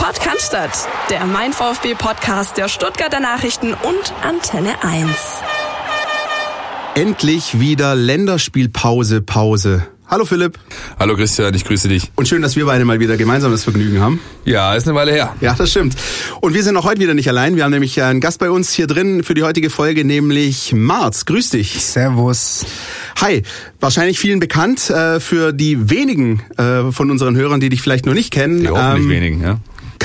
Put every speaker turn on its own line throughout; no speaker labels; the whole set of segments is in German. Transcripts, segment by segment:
Podcast, der Mein VfB Podcast der Stuttgarter Nachrichten und Antenne 1.
Endlich wieder Länderspielpause, Pause. Hallo Philipp.
Hallo Christian, ich grüße dich.
Und schön, dass wir beide mal wieder gemeinsam das Vergnügen haben.
Ja, ist eine Weile her.
Ja, das stimmt. Und wir sind auch heute wieder nicht allein. Wir haben nämlich einen Gast bei uns hier drin für die heutige Folge, nämlich Marz. Grüß dich.
Servus.
Hi. Wahrscheinlich vielen bekannt äh, für die wenigen äh, von unseren Hörern, die dich vielleicht noch nicht kennen.
Die hoffentlich ähm, wenigen, ja.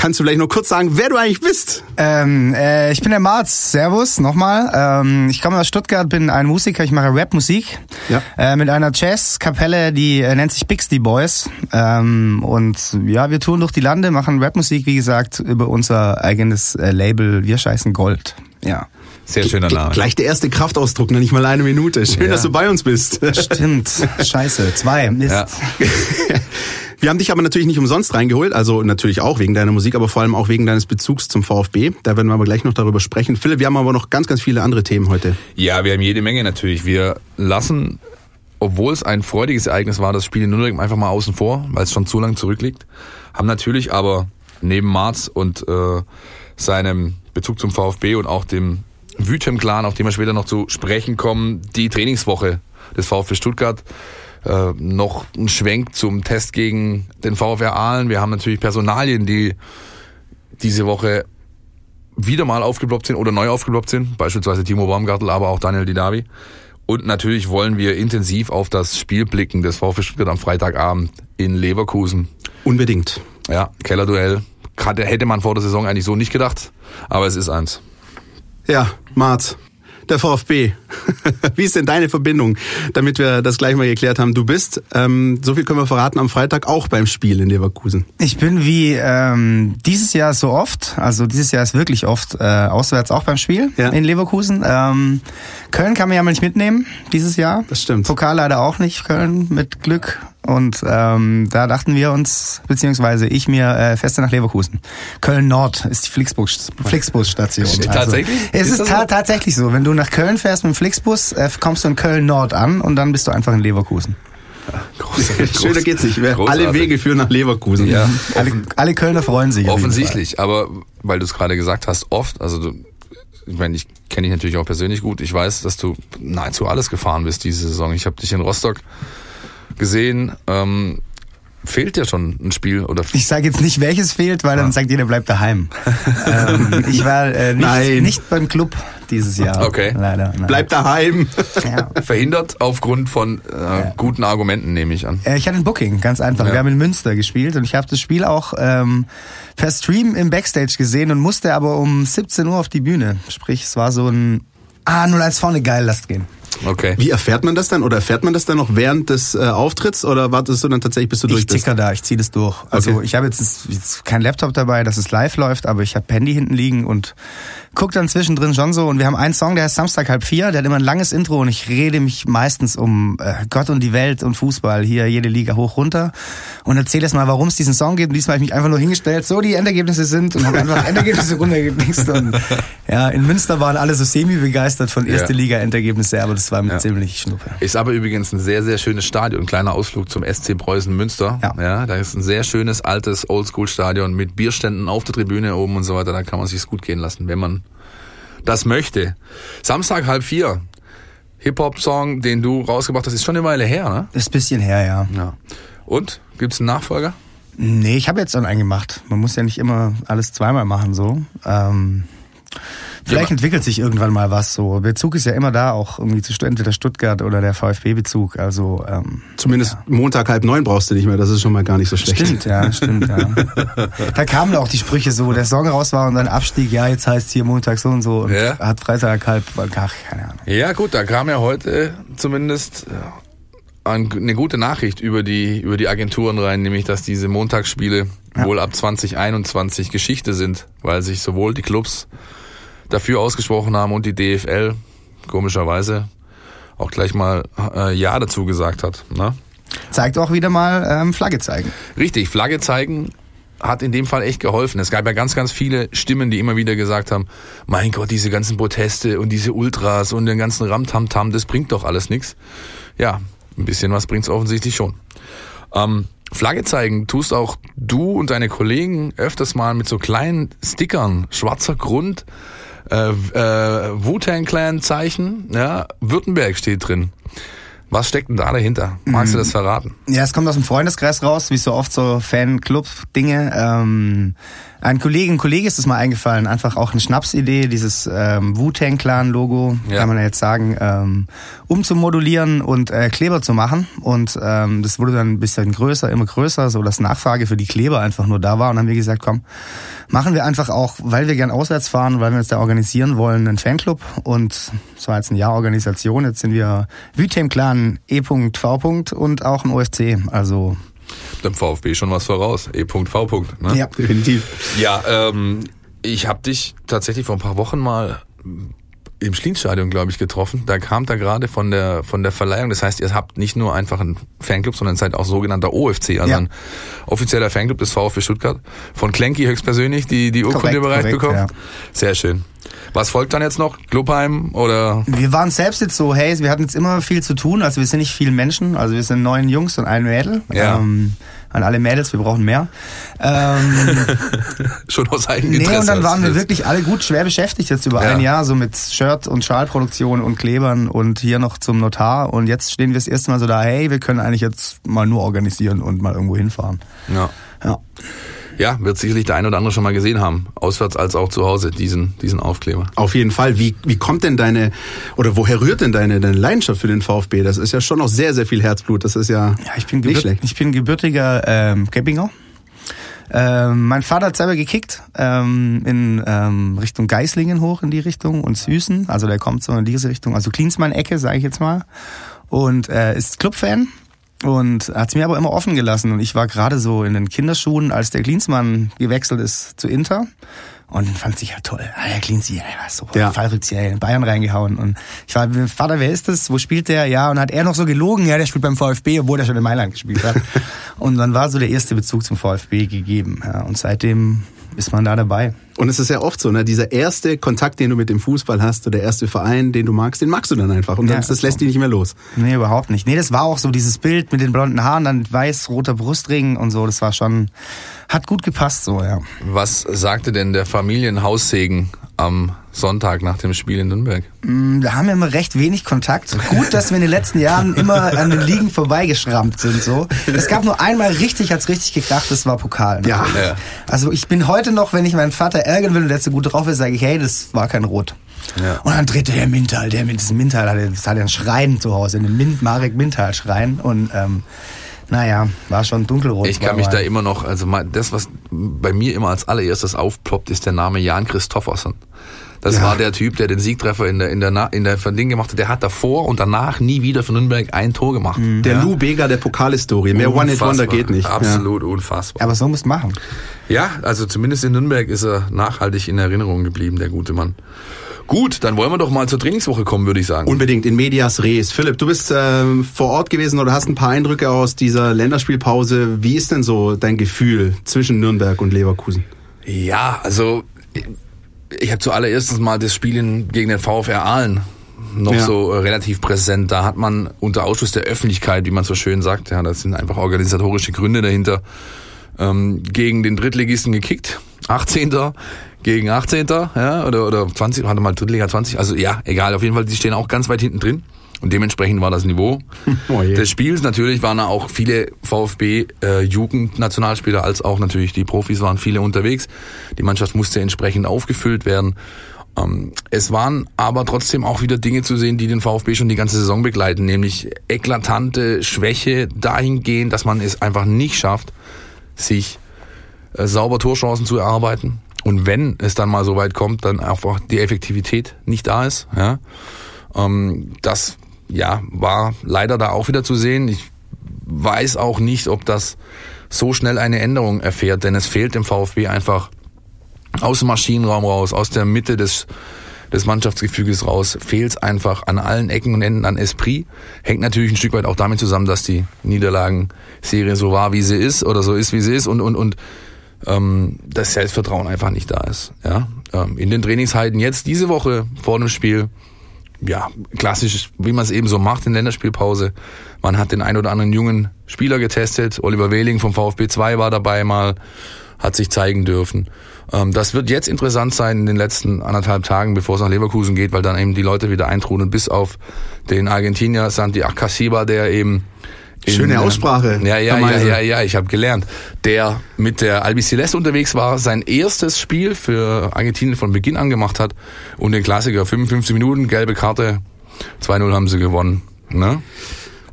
Kannst du vielleicht nur kurz sagen, wer du eigentlich bist?
Ähm, äh, ich bin der Marz. Servus, nochmal. Ähm, ich komme aus Stuttgart, bin ein Musiker, ich mache Rap-Musik. Ja. Äh, mit einer Jazz-Kapelle, die äh, nennt sich Bixby Boys. Ähm, und ja, wir touren durch die Lande, machen Rap-Musik, wie gesagt, über unser eigenes äh, Label Wir scheißen Gold. Ja.
Sehr schöner Name.
Gleich der erste Kraftausdruck, noch nicht mal eine Minute. Schön, ja. dass du bei uns bist.
Stimmt. Scheiße. Zwei. Mist. Ja.
Wir haben dich aber natürlich nicht umsonst reingeholt, also natürlich auch wegen deiner Musik, aber vor allem auch wegen deines Bezugs zum VfB. Da werden wir aber gleich noch darüber sprechen. Philipp, wir haben aber noch ganz, ganz viele andere Themen heute.
Ja, wir haben jede Menge natürlich. Wir lassen, obwohl es ein freudiges Ereignis war, das Spiel in Nürnberg einfach mal außen vor, weil es schon zu lang zurückliegt. Haben natürlich aber neben Marz und äh, seinem Bezug zum VfB und auch dem Wüthem-Clan, auf den wir später noch zu sprechen kommen, die Trainingswoche des VfB Stuttgart äh, noch ein Schwenk zum Test gegen den VfR Aalen. Wir haben natürlich Personalien, die diese Woche wieder mal aufgeploppt sind oder neu aufgeploppt sind, beispielsweise Timo Baumgartel, aber auch Daniel Didavi. Und natürlich wollen wir intensiv auf das Spiel blicken des VfB Stuttgart am Freitagabend in Leverkusen.
Unbedingt.
Ja, Kellerduell. Hätte man vor der Saison eigentlich so nicht gedacht, aber es ist eins.
Ja, Mart, der VfB. Wie ist denn deine Verbindung, damit wir das gleich mal geklärt haben? Du bist, ähm, so viel können wir verraten, am Freitag auch beim Spiel in Leverkusen.
Ich bin wie ähm, dieses Jahr so oft, also dieses Jahr ist wirklich oft äh, auswärts auch beim Spiel ja. in Leverkusen. Ähm, Köln kann man ja mal nicht mitnehmen dieses Jahr.
Das stimmt.
Pokal leider auch nicht, Köln mit Glück. Und ähm, da dachten wir uns, beziehungsweise ich mir, äh, feste nach Leverkusen. Köln Nord ist die Flixbus, Flixbus-Station. Also,
tatsächlich?
Es ist, ist ta so? tatsächlich so. Wenn du nach Köln fährst mit dem Flixbus, äh, kommst du in Köln Nord an und dann bist du einfach in Leverkusen.
Großartig. Schöner geht's nicht. Großartig. Alle Wege führen nach Leverkusen.
Ja. Alle, alle Kölner freuen sich.
Offensichtlich, aber weil du es gerade gesagt hast, oft, also du, ich meine, ich kenne dich natürlich auch persönlich gut. Ich weiß, dass du nahezu alles gefahren bist diese Saison. Ich habe dich in Rostock gesehen. Ähm, fehlt dir schon ein Spiel oder?
Ich sage jetzt nicht, welches fehlt, weil dann sagt jeder bleibt daheim. ähm, ich war äh, nicht, nicht, beim Club dieses Jahr.
Okay.
Leider. Nein. Bleib daheim.
Ja. Verhindert aufgrund von äh, ja. guten Argumenten, nehme ich an.
Äh, ich hatte ein Booking, ganz einfach. Ja. Wir haben in Münster gespielt und ich habe das Spiel auch ähm, per Stream im Backstage gesehen und musste aber um 17 Uhr auf die Bühne. Sprich, es war so ein Ah, 0-1 vorne, geil, lasst gehen.
Okay. Wie erfährt man das dann? Oder erfährt man das dann noch während des äh, Auftritts? Oder wartest du dann tatsächlich, bis du durch
ich bist? Ich ticker da, ich ziehe das durch. Also okay. ich habe jetzt, jetzt kein Laptop dabei, dass es live läuft, aber ich habe Handy hinten liegen und guck dann zwischendrin schon so. Und wir haben einen Song, der heißt Samstag halb vier, der hat immer ein langes Intro und ich rede mich meistens um äh, Gott und die Welt und Fußball, hier jede Liga hoch runter und erzähle jetzt mal, warum es diesen Song gibt. Und diesmal habe ich mich einfach nur hingestellt, so die Endergebnisse sind und habe einfach Endergebnisse runtergeknickst. Und ja, in Münster waren alle so semi-begeistert von erste ja. Liga-Endergebnisse, aber das war mir ja. ziemlich schnuppe.
Ist aber übrigens ein sehr, sehr schönes Stadion. Ein kleiner Ausflug zum SC Preußen Münster. Ja. ja da ist ein sehr schönes, altes Oldschool-Stadion mit Bierständen auf der Tribüne oben und so weiter. Da kann man sich's gut gehen lassen, wenn man das möchte. Samstag halb vier. Hip-Hop-Song, den du rausgebracht hast, ist schon eine Weile her, ne?
Ist ein bisschen her, ja.
ja. Und? Gibt's einen Nachfolger?
Nee, ich habe jetzt schon einen gemacht. Man muss ja nicht immer alles zweimal machen, so. Ähm Vielleicht entwickelt sich irgendwann mal was so. Bezug ist ja immer da, auch irgendwie zu entweder Stuttgart oder der VfB-Bezug. Also ähm,
zumindest ja. Montag halb neun brauchst du nicht mehr. Das ist schon mal gar nicht so schlecht.
Stimmt, ja, stimmt. Ja. da kamen auch die Sprüche so, der Song raus war und dann Abstieg. Ja, jetzt heißt hier Montag so und so. Und ja. hat Freitag halb, ach, keine Ahnung.
Ja, gut, da kam ja heute zumindest eine gute Nachricht über die über die Agenturen rein, nämlich dass diese Montagsspiele ja. wohl ab 2021 Geschichte sind, weil sich sowohl die Clubs dafür ausgesprochen haben und die DFL komischerweise auch gleich mal äh, Ja dazu gesagt hat. Ne?
Zeigt auch wieder mal ähm, Flagge zeigen.
Richtig, Flagge zeigen hat in dem Fall echt geholfen. Es gab ja ganz, ganz viele Stimmen, die immer wieder gesagt haben, mein Gott, diese ganzen Proteste und diese Ultras und den ganzen Ramtamtam, das bringt doch alles nichts. Ja, ein bisschen was bringt's offensichtlich schon. Ähm, Flagge zeigen tust auch du und deine Kollegen öfters mal mit so kleinen Stickern, schwarzer Grund, äh, äh, Wu-Tang Clan Zeichen, ja, Württemberg steht drin. Was steckt denn da dahinter? Magst du das verraten?
Ja, es kommt aus dem Freundeskreis raus, wie so oft so Fanclub-Dinge. Ähm, ein Kollege, ein Kollege ist es mal eingefallen, einfach auch eine Schnapsidee, dieses ähm, Wu-Tang-Clan-Logo,
Ja.
kann man ja jetzt sagen, ähm, umzumodulieren und äh, Kleber zu machen. Und ähm, das wurde dann ein bisschen größer, immer größer, so dass Nachfrage für die Kleber einfach nur da war. Und dann haben wir gesagt, komm, machen wir einfach auch, weil wir gern auswärts fahren, weil wir uns da organisieren wollen, einen Fanclub. Und es war jetzt ein Jahr Organisation. Jetzt sind wir Wu-Tang-Clan E.V. und auch ein OFC. Also
Dem VfB schon was voraus. E.V. Ne?
ja.
Definitiv.
Ja, ähm, ich habe dich tatsächlich vor ein paar Wochen mal im Schlienstadion, glaube ich, getroffen. Da kam da gerade von der von der Verleihung. Das heißt, ihr habt nicht nur einfach einen Fanclub, sondern seid auch sogenannter OFC, also
Ja.
ein offizieller Fanclub des VfB Stuttgart. Von Klenki höchstpersönlich die die Urkunde bereit bekommen.
ja.
Sehr schön. Was folgt dann jetzt noch? Clubheim oder?
Wir waren selbst jetzt so, hey, wir hatten jetzt immer viel zu tun, also wir sind nicht viele Menschen, also wir sind neun Jungs und ein Mädel.
Ja.
Ähm, an alle Mädels, wir brauchen mehr. Ähm,
Schon aus eigenem
nee,
Interesse.
und dann waren wir wirklich alle gut schwer beschäftigt jetzt über
Ja.
ein Jahr, so mit Shirt- und Schalproduktion und Klebern und hier noch zum Notar. Und jetzt stehen wir das erste Mal so da, hey, wir können eigentlich jetzt mal nur organisieren und mal irgendwo hinfahren.
Ja.
Ja.
Ja, wird sicherlich der ein oder andere schon mal gesehen haben, auswärts als auch zu Hause diesen diesen Aufkleber.
Auf jeden Fall. Wie, wie kommt denn deine, oder woher rührt denn deine, deine Leidenschaft für den VfB? Das ist ja schon noch sehr, sehr viel Herzblut. Das ist ja,
Ja, ich bin,
nicht schlecht.
ich bin gebürtiger ähm, Geppinger. Ähm, mein Vater hat selber gekickt ähm, in ähm, Richtung Geislingen hoch in die Richtung und Süßen. Also der kommt so in diese Richtung, also Klinsmann-Ecke, sage ich jetzt mal. Und äh, ist Clubfan und hat es mir aber immer offen gelassen. Und ich war gerade so in den Kinderschuhen, als der Klinsmann gewechselt ist zu Inter. Und fand sich ja toll. Ah, der Klinzi, der war super.
Ja.
Fallrückzieher in Bayern reingehauen. Und ich war, Vater, wer ist das? Wo spielt der? Ja, und hat er noch so gelogen? Ja, der spielt beim VfB, obwohl er schon in Mailand gespielt hat. und dann war so der erste Bezug zum VfB gegeben. Ja, und seitdem ist man da dabei.
Und es ist ja oft so, ne? Dieser erste Kontakt, den du mit dem Fußball hast, oder der erste Verein, den du magst, den magst du dann einfach. Und
Ja,
das, das lässt
so.
dich nicht mehr los.
Nee, überhaupt nicht. Nee, das war auch so dieses Bild mit den blonden Haaren, dann weiß, roter Brustring und so. Das war schon, hat gut gepasst so, ja.
Was sagte denn der Familienhaussegen am Sonntag nach dem Spiel in Nürnberg?
Mm, Da haben wir immer recht wenig Kontakt. Gut, dass wir in den letzten Jahren immer an den Ligen vorbeigeschrammt sind. So. Es gab nur einmal richtig, hat's richtig gekracht, das war Pokal. ne?
Ja.
Ja.
Also ich bin heute noch, wenn ich meinen Vater ärgern will und der zu gut drauf ist, sage ich, hey, das war kein Rot.
Ja.
Und dann drehte der Mintal, der mit diesem Mintal hatte, das hatte einen Schrein zu Hause, einen Mint, Marek Mintal Schrein und ähm, naja, war schon dunkelrot.
Ich kann
war
mich
mal-
da immer noch, also das, was bei mir immer als allererstes aufploppt, ist der Name Jan Christoffersen. Das
Ja.
war der Typ, der den Siegtreffer in der, in der, Na- in der von Ding gemacht hat. Der hat davor und danach nie wieder für Nürnberg ein Tor gemacht.
Der
ja.
Lou Bega der Pokalhistorie. Mehr. One-Hit-Wonder geht nicht.
Absolut unfassbar.
Aber so musst machen.
Ja, also zumindest in Nürnberg ist er nachhaltig in Erinnerung geblieben, der gute Mann. Gut, dann wollen wir doch mal zur Trainingswoche kommen, würde ich sagen.
Unbedingt in Medias Res. Philipp, du bist ähm, vor Ort gewesen oder hast ein paar Eindrücke aus dieser Länderspielpause. Wie ist denn so dein Gefühl zwischen Nürnberg und Leverkusen?
Ja, also ich habe zuallererst mal das Spiel in, gegen den VfR Aalen noch
Ja.
so äh, relativ präsent. Da hat man unter Ausschluss der Öffentlichkeit, wie man so schön sagt, ja, das sind einfach organisatorische Gründe dahinter, ähm, gegen den Drittligisten gekickt. 18. gegen 18. Ja, oder, oder 20, warte mal, Drittliga 20. Also ja, egal, auf jeden Fall, die stehen auch ganz weit hinten drin. Und dementsprechend war das Niveau
Oh
des Spiels. Natürlich waren da auch viele VfB-Jugendnationalspieler, als auch natürlich die Profis waren viele unterwegs. Die Mannschaft musste entsprechend aufgefüllt werden. Ähm, Es waren aber trotzdem auch wieder Dinge zu sehen, die den VfB schon die ganze Saison begleiten, nämlich eklatante Schwäche dahingehend, dass man es einfach nicht schafft, sich äh, sauber Torchancen zu erarbeiten. Und wenn es dann mal so weit kommt, dann einfach die Effektivität nicht da ist. Ja? Ähm, das ja, war leider da auch wieder zu sehen. Ich weiß auch nicht, ob das so schnell eine Änderung erfährt, denn es fehlt dem VfB einfach aus dem Maschinenraum raus, aus der Mitte des, des Mannschaftsgefüges raus, fehlt es einfach an allen Ecken und Enden an Esprit. Hängt natürlich ein Stück weit auch damit zusammen, dass die Niederlagenserie so war, wie sie ist oder so ist, wie sie ist und, und, und ähm, das Selbstvertrauen einfach nicht da ist. Ja? Ähm, in den Trainingsheiten jetzt diese Woche vor dem Spiel ja, klassisch, wie man es eben so macht in Länderspielpause. Man hat den ein oder anderen jungen Spieler getestet. Oliver Wehling vom VfB 2 war dabei mal, hat sich zeigen dürfen. Ähm, das wird jetzt interessant sein in den letzten anderthalb Tagen, bevor es nach Leverkusen geht, weil dann eben die Leute wieder eintrudeln, bis auf den Argentinier Santi Akasiba, der eben
Schöne in, Aussprache.
Ja, ja, ja, ja, ja, ich habe gelernt. Der mit der Albiceleste unterwegs war, sein erstes Spiel für Argentinien von Beginn an gemacht hat und den Klassiker 55 Minuten, gelbe Karte, 2-0 haben sie gewonnen. Ne?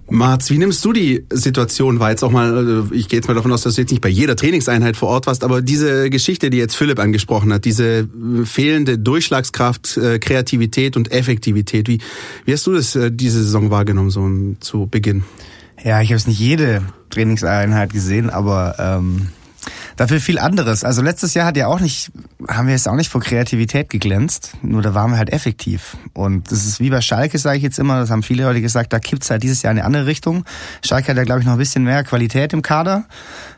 Marz, wie nimmst du die Situation wahr? Jetzt auch mal, äh, ich gehe jetzt mal davon aus, dass du jetzt nicht bei jeder Trainingseinheit vor Ort warst, aber diese Geschichte, die jetzt Philipp angesprochen hat, diese äh, fehlende Durchschlagskraft, äh, Kreativität und Effektivität, wie, wie hast du das diese Saison wahrgenommen, so zu Beginn?
Ja, ich habe es nicht jede Trainingseinheit gesehen, aber ähm, dafür viel anderes. Also letztes Jahr hat ja auch nicht, haben wir jetzt auch nicht vor Kreativität geglänzt, nur da waren wir halt effektiv. Und das ist wie bei Schalke, sage ich jetzt immer, das haben viele Leute gesagt, da kippt's halt dieses Jahr in eine andere Richtung. Schalke hat ja, glaube ich, noch ein bisschen mehr Qualität im Kader,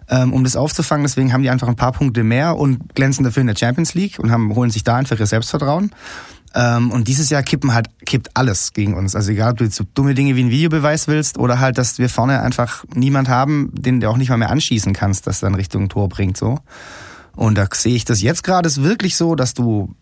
ähm, um das aufzufangen. Deswegen haben die einfach ein paar Punkte mehr und glänzen dafür in der Champions League und haben, holen sich da einfach ihr Selbstvertrauen. Ähm, und dieses Jahr kippen halt, kippt alles gegen uns. Also egal, ob du jetzt so dumme Dinge wie ein Videobeweis willst oder halt, dass wir vorne einfach niemand haben, den du auch nicht mal mehr anschießen kannst, das dann Richtung Tor bringt, so. Und da sehe ich das jetzt gerade ist wirklich so, dass du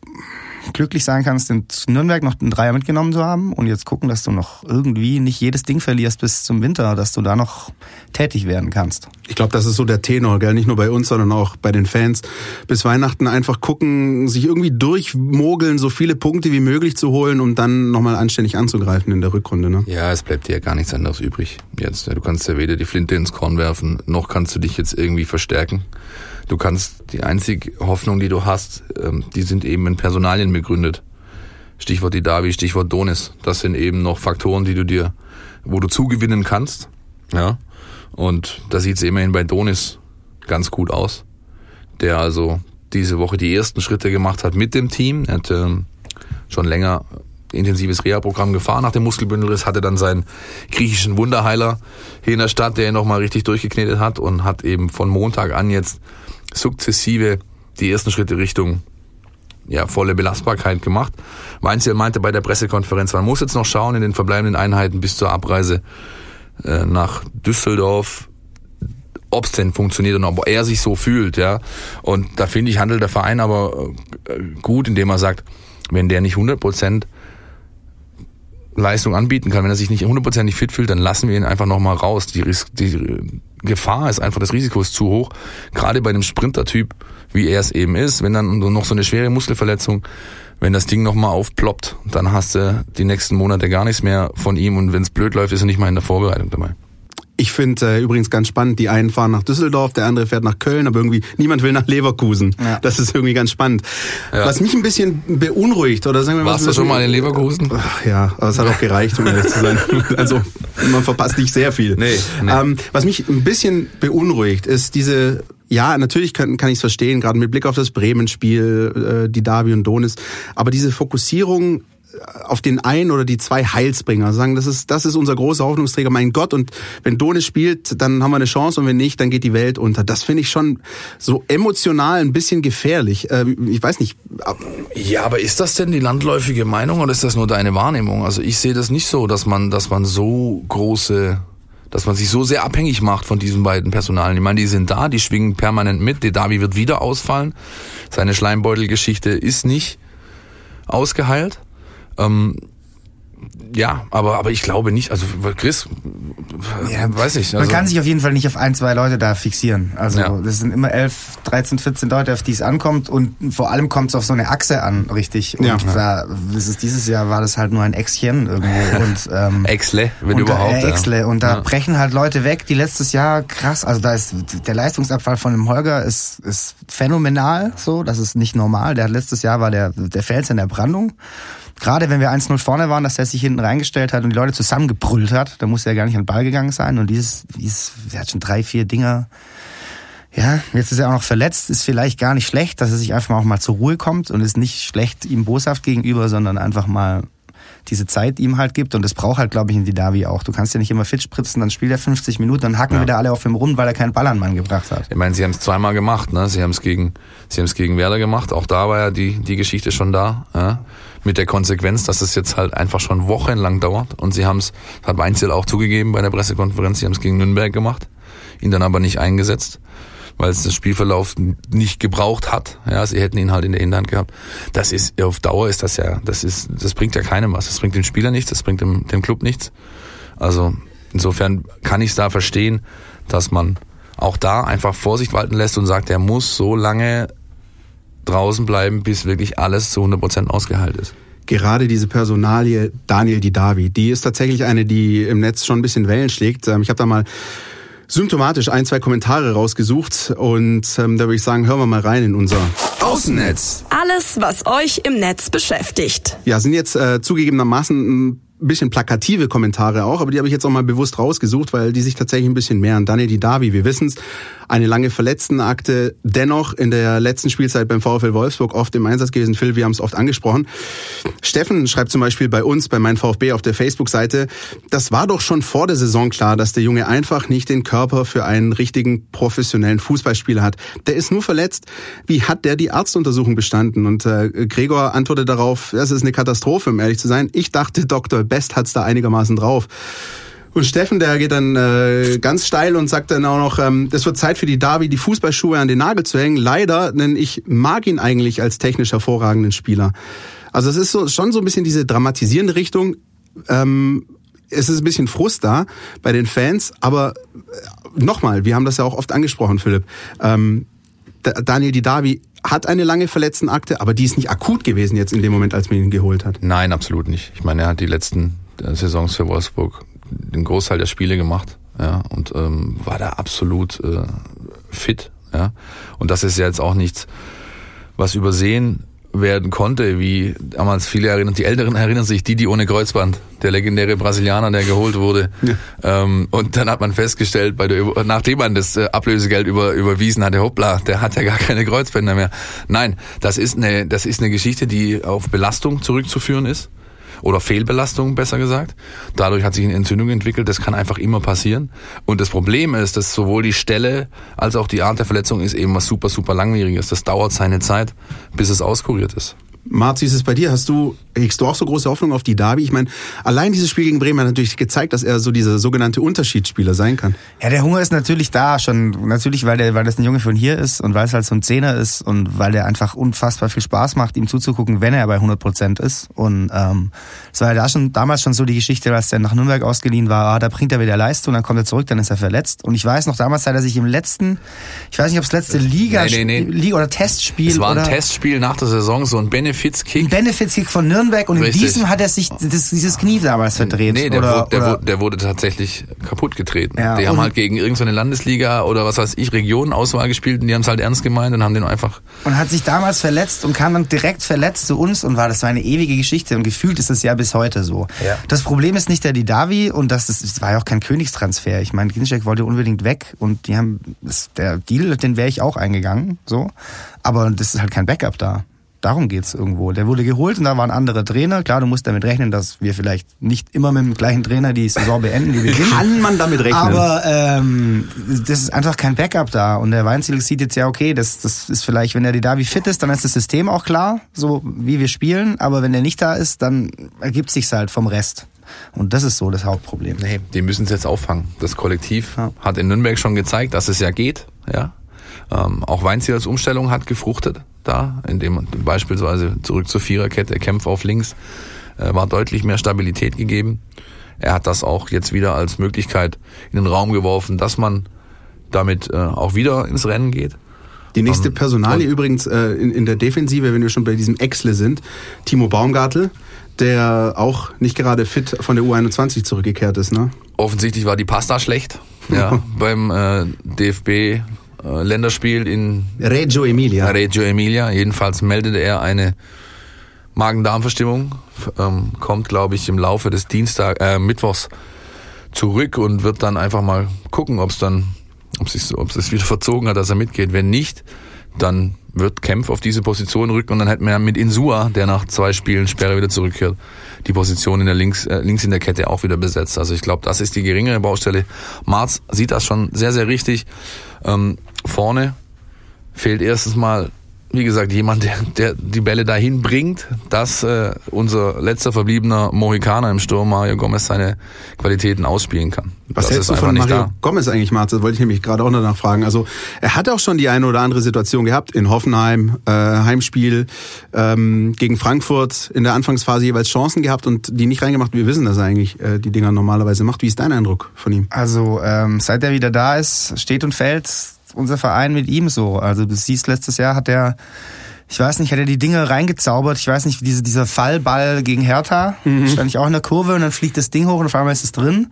glücklich sein kannst, in Nürnberg noch einen Dreier mitgenommen zu haben und jetzt gucken, dass du noch irgendwie nicht jedes Ding verlierst bis zum Winter, dass du da noch tätig werden kannst.
Ich glaube, das ist so der Tenor, gell? nicht nur bei uns, sondern auch bei den Fans. Bis Weihnachten einfach gucken, sich irgendwie durchmogeln, so viele Punkte wie möglich zu holen, um dann nochmal anständig anzugreifen in der Rückrunde. Ne?
Ja, es bleibt dir ja gar nichts anderes übrig jetzt. Du kannst ja weder die Flinte ins Korn werfen, noch kannst du dich jetzt irgendwie verstärken. Du kannst die einzige Hoffnung, die du hast, ähm, die sind eben in Personalien begründet. Stichwort Didavi, Stichwort Donis. Das sind eben noch Faktoren, die du dir, wo du zugewinnen kannst. Ja. Und da sieht es immerhin bei Donis ganz gut aus. Der also diese Woche die ersten Schritte gemacht hat mit dem Team. Er hat ähm, schon länger intensives Reha-Programm gefahren nach dem Muskelbündelriss, hatte dann seinen griechischen Wunderheiler hier in der Stadt, der ihn nochmal richtig durchgeknetet hat und hat eben von Montag an jetzt sukzessive die ersten Schritte Richtung ja, volle Belastbarkeit gemacht. Weinziel meinte bei der Pressekonferenz, man muss jetzt noch schauen in den verbleibenden Einheiten bis zur Abreise äh, nach Düsseldorf, ob es denn funktioniert und ob er sich so fühlt, ja. Und da finde ich, handelt der Verein aber äh, gut, indem er sagt, wenn der nicht 100 Prozent Leistung anbieten kann. Wenn er sich nicht hundertprozentig fit fühlt, dann lassen wir ihn einfach nochmal raus. Die, die Gefahr ist einfach, das Risiko ist zu hoch. Gerade bei einem Sprintertyp, wie er es eben ist, wenn dann noch so eine schwere Muskelverletzung, wenn das Ding nochmal aufploppt, dann hast du die nächsten Monate gar nichts mehr von ihm und wenn es blöd läuft, ist er nicht mal in der Vorbereitung dabei.
Ich finde äh, übrigens ganz spannend, die einen fahren nach Düsseldorf, der andere fährt nach Köln, aber irgendwie niemand will nach Leverkusen. Ja. Das ist irgendwie ganz spannend. Ja. Was mich ein bisschen beunruhigt, oder sagen wir
mal... Warst du schon mal in Leverkusen?
Ach, ja, aber es hat auch gereicht, um ehrlich zu sein. Also man verpasst nicht sehr viel. Nee, nee. Ähm, was mich ein bisschen beunruhigt, ist diese ja, natürlich kann, kann ich es verstehen, gerade mit Blick auf das Bremen-Spiel, äh, die Davi und Donis. Aber diese Fokussierung auf den einen oder die zwei Heilsbringer. Sagen, das ist, das ist unser großer Hoffnungsträger, mein Gott. Und wenn Donis spielt, dann haben wir eine Chance und wenn nicht, dann geht die Welt unter. Das finde ich schon so emotional ein bisschen gefährlich. Äh, ich weiß nicht.
Ja, aber ist das denn die landläufige Meinung oder ist das nur deine Wahrnehmung? Also ich sehe das nicht so, dass man, dass man so große dass man sich so sehr abhängig macht von diesen beiden Personalen. Ich meine, die sind da, die schwingen permanent mit. Der Davi wird wieder ausfallen. Seine Schleimbeutelgeschichte ist nicht ausgeheilt. Ähm, ja, aber, aber ich glaube nicht, also Chris,
ja, weiß ich. Also, man kann sich auf jeden Fall nicht auf ein, zwei Leute da fixieren. Also ja. das sind immer elf, 13, 14 Leute, auf die es ankommt und vor allem kommt es auf so eine Achse an, richtig. Und ja. da, ist, dieses Jahr war das halt nur ein Äxchen irgendwo. und, ähm,
Exle, wenn
und
überhaupt.
Da, äh, Exle. Und da brechen halt Leute weg, die letztes Jahr krass, also da ist der Leistungsabfall von dem Holger ist, ist phänomenal, so, das ist nicht normal. Der hat letztes Jahr war der, der Fels in der Brandung gerade wenn wir 1-0 vorne waren, dass er sich hinten reingestellt hat und die Leute zusammengebrüllt hat. Da musste er gar nicht an den Ball gegangen sein. Und dieses, dieses, er hat schon drei, vier Dinger. Ja, jetzt ist er auch noch verletzt, ist vielleicht gar nicht schlecht, dass er sich einfach mal auch mal zur Ruhe kommt und ist nicht schlecht ihm boshaft gegenüber, sondern einfach mal diese Zeit ihm halt gibt. Und das braucht halt, glaube ich, in Didavi auch. Du kannst ja nicht immer fit spritzen, dann spielt er 50 Minuten, dann hacken ja. wieder alle auf dem Rund, weil er keinen Ball an Mann gebracht hat.
Ich meine, sie haben es zweimal gemacht, ne? Sie haben es gegen, sie haben es gegen Werder gemacht. Auch da war ja die, die Geschichte schon da. Ja? Mit der Konsequenz, dass es jetzt halt einfach schon wochenlang dauert. Und sie haben es, hat Weinzel auch zugegeben bei der Pressekonferenz, sie haben es gegen Nürnberg gemacht, ihn dann aber nicht eingesetzt weil es das Spielverlauf nicht gebraucht hat. Ja, sie hätten ihn halt in der Hinterhand gehabt. Das ist auf Dauer ist das ja, das ist, das bringt ja keinem was. Das bringt dem Spieler nichts, das bringt dem, dem Club nichts. Also insofern kann ich es da verstehen, dass man auch da einfach Vorsicht walten lässt und sagt, er muss so lange draußen bleiben, bis wirklich alles zu 100 Prozent ausgeheilt ist
gerade diese Personalie Daniel Didavi, die ist tatsächlich eine, die im Netz schon ein bisschen Wellen schlägt. Ähm, ich habe da mal symptomatisch ein, zwei Kommentare rausgesucht und ähm, da würde ich sagen, hören wir mal rein in unser Außennetz.
Alles, was euch im Netz beschäftigt.
Ja, sind jetzt äh, zugegebenermaßen ein bisschen plakative Kommentare auch, aber die habe ich jetzt auch mal bewusst rausgesucht, weil die sich tatsächlich ein bisschen mehr an Daniel Didavi, wir wissen es, eine lange Verletztenakte, dennoch in der letzten Spielzeit beim VfL Wolfsburg oft im Einsatz gewesen. Phil, wir haben es oft angesprochen. Steffen schreibt zum Beispiel bei uns, bei meinem VfB auf der Facebook-Seite, das war doch schon vor der Saison klar, dass der Junge einfach nicht den Körper für einen richtigen professionellen Fußballspieler hat. Der ist nur verletzt. Wie hat der die Arztuntersuchung bestanden? Und äh, Gregor antwortet darauf, das ist eine Katastrophe, um ehrlich zu sein. Ich dachte, Dr. Best hat's da einigermaßen drauf. Und Steffen, der geht dann äh, ganz steil und sagt dann auch noch, ähm, es wird Zeit für die Davi, die Fußballschuhe an den Nagel zu hängen. Leider, denn ich mag ihn eigentlich als technisch hervorragenden Spieler. Also es ist so, schon so ein bisschen diese dramatisierende Richtung. Ähm, es ist ein bisschen Frust da bei den Fans, aber äh, nochmal, wir haben das ja auch oft angesprochen, Philipp. Ähm, Daniel Didavi hat eine lange Verletztenakte, aber die ist nicht akut gewesen jetzt in dem Moment, als man ihn geholt hat.
Nein, absolut nicht. Ich meine, er hat die letzten äh, Saisons für Wolfsburg den Großteil der Spiele gemacht ja, und ähm, war da absolut äh, fit. Ja. Und das ist ja jetzt auch nichts, was übersehen werden konnte, wie damals viele erinnern, die Älteren erinnern sich, die, die ohne Kreuzband, der legendäre Brasilianer, der geholt wurde. Ja. Ähm, und dann hat man festgestellt, bei der, nachdem man das äh, Ablösegeld über, überwiesen hatte, hoppla, der hat ja gar keine Kreuzbänder mehr. Nein, das ist eine, das ist eine Geschichte, die auf Belastung zurückzuführen ist oder Fehlbelastung besser gesagt. Dadurch hat sich eine Entzündung entwickelt. Das kann einfach immer passieren. Und das Problem ist, dass sowohl die Stelle als auch die Art der Verletzung ist eben was super, super langwieriges. Das dauert seine Zeit, bis es auskuriert ist.
Marz, wie ist es bei dir? Hast du, hegst du auch so große Hoffnung auf die Davi? Ich meine, allein dieses Spiel gegen Bremen hat natürlich gezeigt, dass er so dieser sogenannte Unterschiedsspieler sein kann.
Ja, der Hunger ist natürlich da, schon natürlich, weil der, weil das ein Junge von hier ist und weil es halt so ein Zehner ist und weil der einfach unfassbar viel Spaß macht, ihm zuzugucken, wenn er bei 100 Prozent ist. Und ähm, es war ja da schon damals schon so die Geschichte, als der nach Nürnberg ausgeliehen war, ah, da bringt er wieder Leistung, dann kommt er zurück, dann ist er verletzt. Und ich weiß noch damals, hat er sich im letzten, ich weiß nicht, ob es letzte Liga, nee, nee, nee. Liga oder Testspiel. Es
war
ein
Testspiel nach der Saison, so ein Benefits-Kick.
Ein Benefits-Kick von Nürnberg und Richtig. in diesem hat er sich das, dieses Knie damals verdreht.
Nee, der, oder, wurde, der, oder? Wurde, der wurde tatsächlich kaputt getreten. Ja, die haben halt gegen irgendeine Landesliga oder was weiß ich, Regionenauswahl gespielt und die haben es halt ernst gemeint und haben den einfach.
Und hat sich damals verletzt und kam dann direkt verletzt zu uns und war, das war eine ewige Geschichte und gefühlt ist es ja bis heute so. Ja. Das Problem ist nicht der Didavi und das, ist, das war ja auch kein Königstransfer. Ich meine, Ginczek wollte unbedingt weg und die haben, das, der Deal, den wäre ich auch eingegangen, so. Aber das ist halt kein Backup da. Darum geht's irgendwo. Der wurde geholt und da waren andere Trainer. Klar, du musst damit rechnen, dass wir vielleicht nicht immer mit dem gleichen Trainer die Saison beenden, wie wir
sind. Kann man damit rechnen.
Aber ähm, das ist einfach kein Backup da. Und der Weinziel sieht jetzt ja, okay, das, das ist vielleicht, wenn er die da wie fit ist, dann ist das System auch klar, so wie wir spielen. Aber wenn er nicht da ist, dann ergibt sich's halt vom Rest. Und das ist so das Hauptproblem.
Nee, die müssen es jetzt auffangen. Das Kollektiv ja. hat in Nürnberg schon gezeigt, dass es ja geht. Ja, ähm, auch Weinziel als Umstellung hat gefruchtet da, indem beispielsweise zurück zur Viererkette, Kämpfe auf links, äh, war deutlich mehr Stabilität gegeben. Er hat das auch jetzt wieder als Möglichkeit in den Raum geworfen, dass man damit äh, auch wieder ins Rennen geht.
Die nächste um, Personalie übrigens äh, in, in der Defensive, wenn wir schon bei diesem Exle sind, Timo Baumgartel, der auch nicht gerade fit von der U21 zurückgekehrt ist, ne?
Offensichtlich war die Pasta schlecht. Ja, beim äh, DFB Länderspiel in
Reggio Emilia.
Reggio Emilia. Jedenfalls meldete er eine Magen-Darm-Verstimmung, ähm, kommt, glaube ich, im Laufe des Dienstag, äh, Mittwochs zurück und wird dann einfach mal gucken, ob es dann, ob es ob es wieder verzogen hat, dass er mitgeht. Wenn nicht, dann wird Kempf auf diese Position rücken und dann hätten wir mit Insua, der nach zwei Spielen Sperre wieder zurückkehrt, die Position in der links, äh, links in der Kette auch wieder besetzt. Also ich glaube, das ist die geringere Baustelle. Marz sieht das schon sehr, sehr richtig. Ähm, vorne fehlt erstens mal wie gesagt, jemand, der, der die Bälle dahin bringt, dass äh, unser letzter verbliebener Mohikaner im Sturm, Mario Gomez, seine Qualitäten ausspielen kann.
Was das hältst du von Mario Gomez eigentlich, Marz? Das wollte ich nämlich gerade auch noch nachfragen. Also er hat auch schon die eine oder andere Situation gehabt in Hoffenheim, äh, Heimspiel ähm, gegen Frankfurt, in der Anfangsphase jeweils Chancen gehabt und die nicht reingemacht. Wir wissen, dass er eigentlich äh, die Dinger normalerweise macht. Wie ist dein Eindruck von ihm?
Also ähm, seit er wieder da ist, steht und fällt unser Verein mit ihm so. Also du siehst, letztes Jahr hat er, ich weiß nicht, hat er die Dinge reingezaubert. Ich weiß nicht, diese, dieser Fallball gegen Hertha, mhm. stand ich auch in der Kurve und dann fliegt das Ding hoch und auf einmal ist es drin.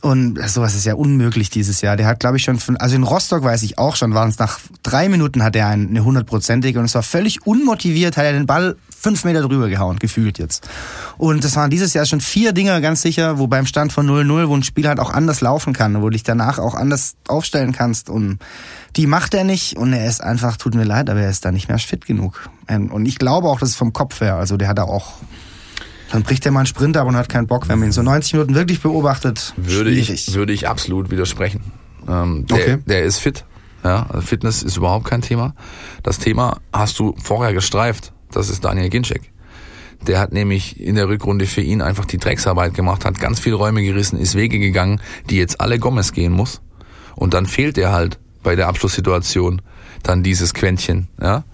Und sowas ist ja unmöglich dieses Jahr. Der hat, glaube ich, schon, von, also in Rostock weiß ich auch schon, waren es nach drei Minuten hat er eine hundertprozentige und es war völlig unmotiviert, hat er den Ball fünf Meter drüber gehauen, gefühlt jetzt. Und das waren dieses Jahr schon vier Dinge ganz sicher, wo beim Stand von 0-0, wo ein Spiel halt auch anders laufen kann, wo du dich danach auch anders aufstellen kannst. Und die macht er nicht und er ist einfach, tut mir leid, aber er ist da nicht mehr fit genug. Ähm, und ich glaube auch, dass es vom Kopf her, also der hat da auch dann bricht er mal einen Sprint ab und hat keinen Bock. Wenn man ihn so 90 Minuten wirklich beobachtet,
würde ich würde ich absolut widersprechen. Ähm, der, okay. der ist fit. Ja, Fitness ist überhaupt kein Thema. Das Thema hast du vorher gestreift. Das ist Daniel Ginczek. Der hat nämlich in der Rückrunde für ihn einfach die Drecksarbeit gemacht, hat ganz viele Räume gerissen, ist Wege gegangen, die jetzt alle Gomez gehen muss. Und dann fehlt er halt bei der Abschlusssituation dann dieses Quäntchen, ja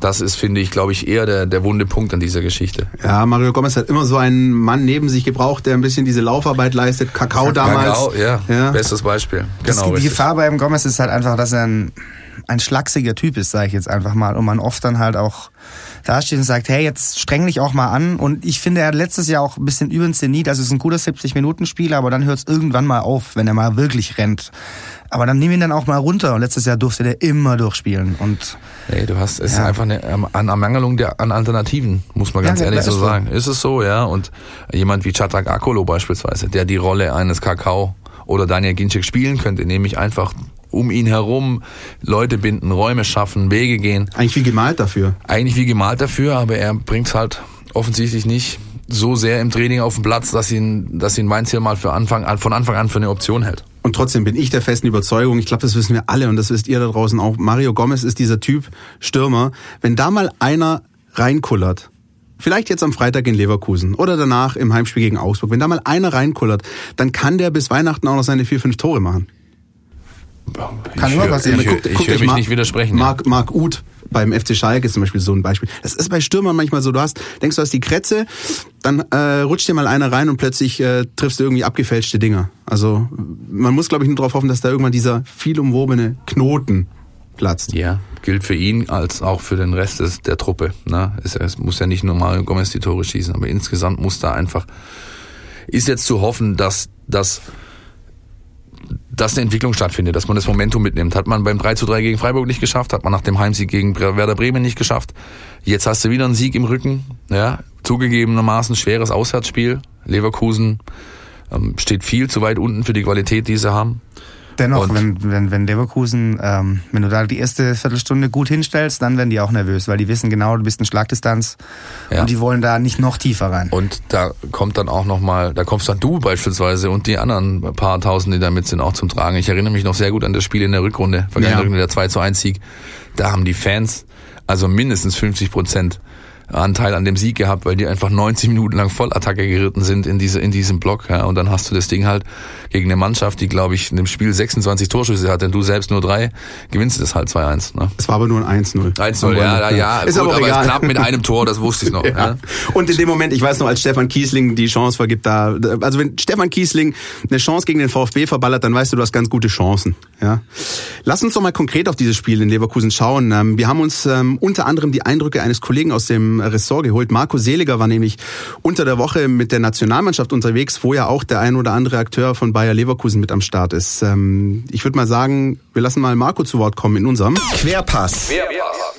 das ist, finde ich, glaube ich, eher der, der wunde Punkt an dieser Geschichte.
Ja, Mario Gomez hat immer so einen Mann neben sich gebraucht, der ein bisschen diese Laufarbeit leistet. Kakao damals. Kakao,
ja, ja. bestes Beispiel.
Genau, das, die Gefahr beim Gomez ist halt einfach, dass er ein, ein schlachsiger Typ ist, sage ich jetzt einfach mal. Und man oft dann halt auch da steht und sagt, hey, jetzt streng dich auch mal an. Und ich finde, er hat letztes Jahr auch ein bisschen überinszeniert. Also es ist ein guter 70-Minuten-Spiel, aber dann hört es irgendwann mal auf, wenn er mal wirklich rennt. Aber dann nimm ihn dann auch mal runter. Und letztes Jahr durfte der immer durchspielen. Und
nee, du hast es ja. ist einfach eine, ähm, Ermangelung der, an Alternativen, muss man ganz ja, ehrlich so sagen. Ist es so, ja. Und jemand wie Chatak Akolo beispielsweise, der die Rolle eines Kakao oder Daniel Ginczek spielen könnte, nämlich einfach um ihn herum Leute binden, Räume schaffen, Wege gehen.
Eigentlich wie gemalt dafür.
Eigentlich wie gemalt dafür, aber er bringt es halt offensichtlich nicht so sehr im Training auf den Platz, dass ihn, dass ihn Weinziel mal für Anfang an, von Anfang an für eine Option hält.
Und trotzdem bin ich der festen Überzeugung, ich glaube, das wissen wir alle und das wisst ihr da draußen auch, Mario Gomez ist dieser Typ Stürmer. Wenn da mal einer reinkullert, vielleicht jetzt am Freitag in Leverkusen oder danach im Heimspiel gegen Augsburg, wenn da mal einer reinkullert, dann kann der bis Weihnachten auch noch seine vier, fünf Tore machen.
Kann immer passieren. Ich, guckt, ich, ich höre mich Mark, nicht widersprechen.
Marc, ja. Marc Uth beim FC Schalke ist zum Beispiel so ein Beispiel. Das ist bei Stürmern manchmal so, du hast, denkst du hast die Kretze, dann äh, rutscht dir mal einer rein und plötzlich äh, triffst du irgendwie abgefälschte Dinger. Also man muss, glaube ich, nur darauf hoffen, dass da irgendwann dieser viel umwobene Knoten platzt.
Ja, gilt für ihn als auch für den Rest des, der Truppe. Ne? Es, es muss ja nicht nur Mario Gomez die Tore schießen, aber insgesamt muss da einfach, ist jetzt zu hoffen, dass das dass eine Entwicklung stattfindet, dass man das Momentum mitnimmt. Hat man beim 3 zu 3 gegen Freiburg nicht geschafft, hat man nach dem Heimsieg gegen Werder Bremen nicht geschafft. Jetzt hast du wieder einen Sieg im Rücken, ja, zugegebenermaßen schweres Auswärtsspiel. Leverkusen ähm, steht viel zu weit unten für die Qualität, die sie haben.
Dennoch, wenn, wenn, wenn Leverkusen, ähm, wenn du da die erste Viertelstunde gut hinstellst, dann werden die auch nervös, weil die wissen genau, du bist in Schlagdistanz ja. und die wollen da nicht noch tiefer rein.
Und da kommt dann auch nochmal, da kommst dann du beispielsweise und die anderen paar Tausend, die da mit sind, auch zum Tragen. Ich erinnere mich noch sehr gut an das Spiel in der Rückrunde, vergangene ja. Rückrunde, der 2 zu 1 Sieg. Da haben die Fans also mindestens 50 Prozent Anteil an dem Sieg gehabt, weil die einfach 90 Minuten lang Vollattacke geritten sind in diese in diesem Block. Ja. Und dann hast du das Ding halt gegen eine Mannschaft, die glaube ich in dem Spiel 26 Torschüsse hat, denn du selbst nur drei, gewinnst du das halt 2-1. Ne?
Es war aber nur ein 1-0.
1-0, ja, ja, ja. Ist gut, aber, aber knapp mit einem Tor, das wusste ich noch. ja. Ja.
Und in dem Moment, ich weiß noch, als Stefan Kiesling die Chance vergibt, da, also wenn Stefan Kiesling eine Chance gegen den VfB verballert, dann weißt du, du hast ganz gute Chancen. Ja. Lass uns doch mal konkret auf dieses Spiel in Leverkusen schauen. Ähm, wir haben uns ähm, unter anderem die Eindrücke eines Kollegen aus dem Ressort geholt. Marco Seliger war nämlich unter der Woche mit der Nationalmannschaft unterwegs, wo ja auch der ein oder andere Akteur von Bayer Leverkusen mit am Start ist. Ähm, ich würde mal sagen, wir lassen mal Marco zu Wort kommen in unserem
Querpass.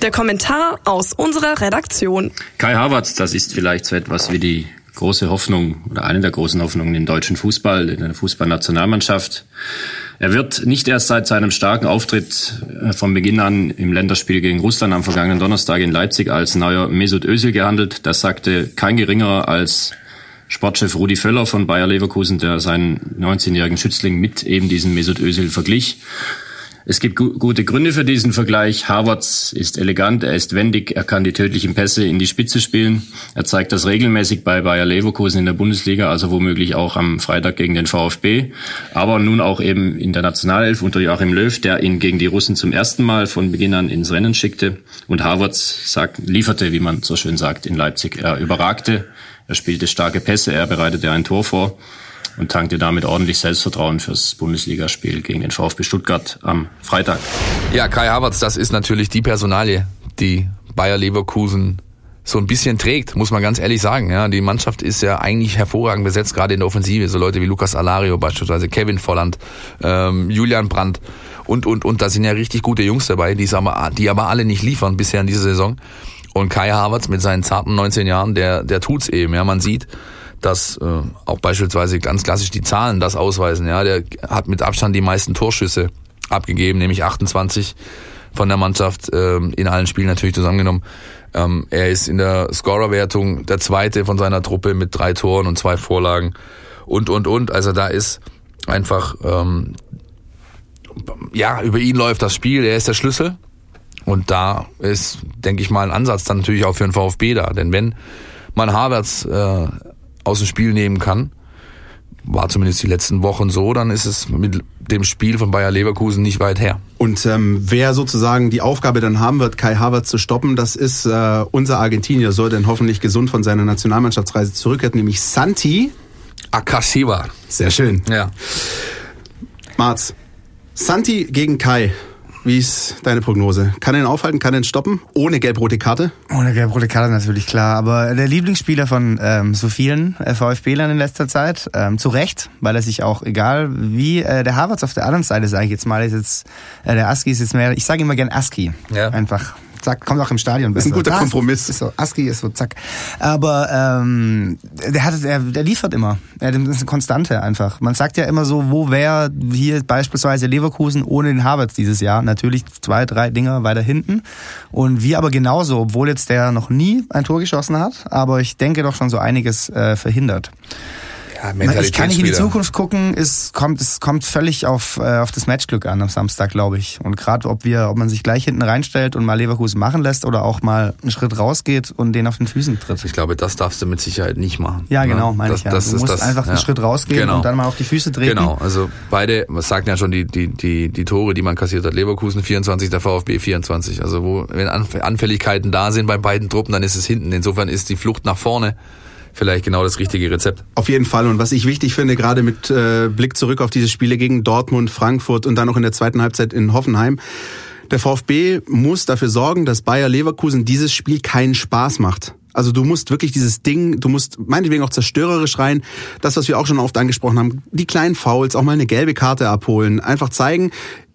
Der Kommentar aus unserer Redaktion.
Kai Havertz, das ist vielleicht so etwas wie die große Hoffnung oder eine der großen Hoffnungen im deutschen Fußball, in der Fußballnationalmannschaft. Er wird nicht erst seit seinem starken Auftritt äh, von Beginn an im Länderspiel gegen Russland am vergangenen Donnerstag in Leipzig als neuer Mesut Özil gehandelt. Das sagte kein geringerer als Sportchef Rudi Völler von Bayer Leverkusen, der seinen 19-jährigen Schützling mit eben diesem Mesut Özil verglich. Es gibt gu gute Gründe für diesen Vergleich. Havertz ist elegant, er ist wendig, er kann die tödlichen Pässe in die Spitze spielen. Er zeigt das regelmäßig bei Bayer Leverkusen in der Bundesliga, also womöglich auch am Freitag gegen den VfB. Aber nun auch eben in der Nationalelf unter Joachim Löw, der ihn gegen die Russen zum ersten Mal von Beginn an ins Rennen schickte. Und Havertz sagt, lieferte, wie man so schön sagt, in Leipzig. Er überragte, er spielte starke Pässe, er bereitete ein Tor vor und tankte damit ordentlich Selbstvertrauen fürs Bundesligaspiel gegen den VfB Stuttgart am Freitag.
Ja, Kai Havertz, das ist natürlich die Personalie, die Bayer Leverkusen so ein bisschen trägt, muss man ganz ehrlich sagen. Ja, die Mannschaft ist ja eigentlich hervorragend besetzt, gerade in der Offensive. So Leute wie Lukas Alario beispielsweise, Kevin Volland, ähm, Julian Brandt und, und, und da sind ja richtig gute Jungs dabei, die, aber, die aber alle nicht liefern bisher in dieser Saison. Und Kai Havertz mit seinen zarten 19 Jahren, der, der tut's eben. Ja, man sieht, dass äh, auch beispielsweise ganz klassisch die Zahlen das ausweisen. Ja, der hat mit Abstand die meisten Torschüsse abgegeben, nämlich 28 von der Mannschaft äh, in allen Spielen natürlich zusammengenommen. Ähm, er ist in der Scorerwertung der zweite von seiner Truppe mit drei Toren und zwei Vorlagen und und und. Also da ist einfach ähm, ja über ihn läuft das Spiel. Er ist der Schlüssel und da ist, denke ich mal, ein Ansatz dann natürlich auch für den VfB da. Denn wenn man Havertz äh, aus dem Spiel nehmen kann. War zumindest die letzten Wochen so, dann ist es mit dem Spiel von Bayer Leverkusen nicht weit her.
Und ähm, wer sozusagen die Aufgabe dann haben wird, Kai Havertz zu stoppen, das ist äh, unser Argentinier, soll denn hoffentlich gesund von seiner Nationalmannschaftsreise zurückkehren, nämlich Santi
Akasiva.
Sehr schön.
Ja.
Marz, Santi gegen Kai. Wie ist deine Prognose? Kann er ihn aufhalten? Kann er ihn stoppen? Ohne gelb-rote Karte?
Ohne gelb-rote Karte natürlich, klar. Aber der Lieblingsspieler von ähm, so vielen äh, VfB-Lern in letzter Zeit, ähm, zu Recht, weil er sich auch, egal wie, äh, der Havertz auf der anderen Seite, sage ich jetzt mal, ist jetzt, äh, der Aski ist jetzt mehr, ich sage immer gern Aski. Ja. Einfach zack, kommt auch im Stadion
besser. Das ist ein guter Kompromiss.
Ist so, ASCII ist so, zack. Aber ähm, der, hat, der, der liefert immer. Er ist eine Konstante einfach. Man sagt ja immer so, wo wäre hier beispielsweise Leverkusen ohne den Havertz dieses Jahr? Natürlich zwei, drei Dinger weiter hinten. Und wir aber genauso, obwohl jetzt der noch nie ein Tor geschossen hat, aber ich denke doch schon so einiges äh, verhindert. Ja, ich kann nicht in die Zukunft gucken, es kommt, es kommt völlig auf, äh, auf das Matchglück an am Samstag, glaube ich. Und gerade ob wir, ob man sich gleich hinten reinstellt und mal Leverkusen machen lässt oder auch mal einen Schritt rausgeht und den auf den Füßen tritt.
Ich glaube, das darfst du mit Sicherheit nicht machen.
Ja, genau, ne? meine ich ja.
Das
du musst
das,
einfach einen Schritt rausgehen genau. und dann mal auf die Füße treten.
Genau, also beide, was sagten ja schon die, die, die, die Tore, die man kassiert hat. Leverkusen 24, der VfB 24. Also wo, wenn Anfälligkeiten da sind bei beiden Truppen, dann ist es hinten. Insofern ist die Flucht nach vorne vielleicht genau das richtige Rezept.
Auf jeden Fall. Und was ich wichtig finde, gerade mit äh, Blick zurück auf diese Spiele gegen Dortmund, Frankfurt und dann noch in der zweiten Halbzeit in Hoffenheim, der VfB muss dafür sorgen, dass Bayer Leverkusen dieses Spiel keinen Spaß macht. Also du musst wirklich dieses Ding, du musst meinetwegen auch zerstörerisch rein, das, was wir auch schon oft angesprochen haben, die kleinen Fouls, auch mal eine gelbe Karte abholen, einfach zeigen,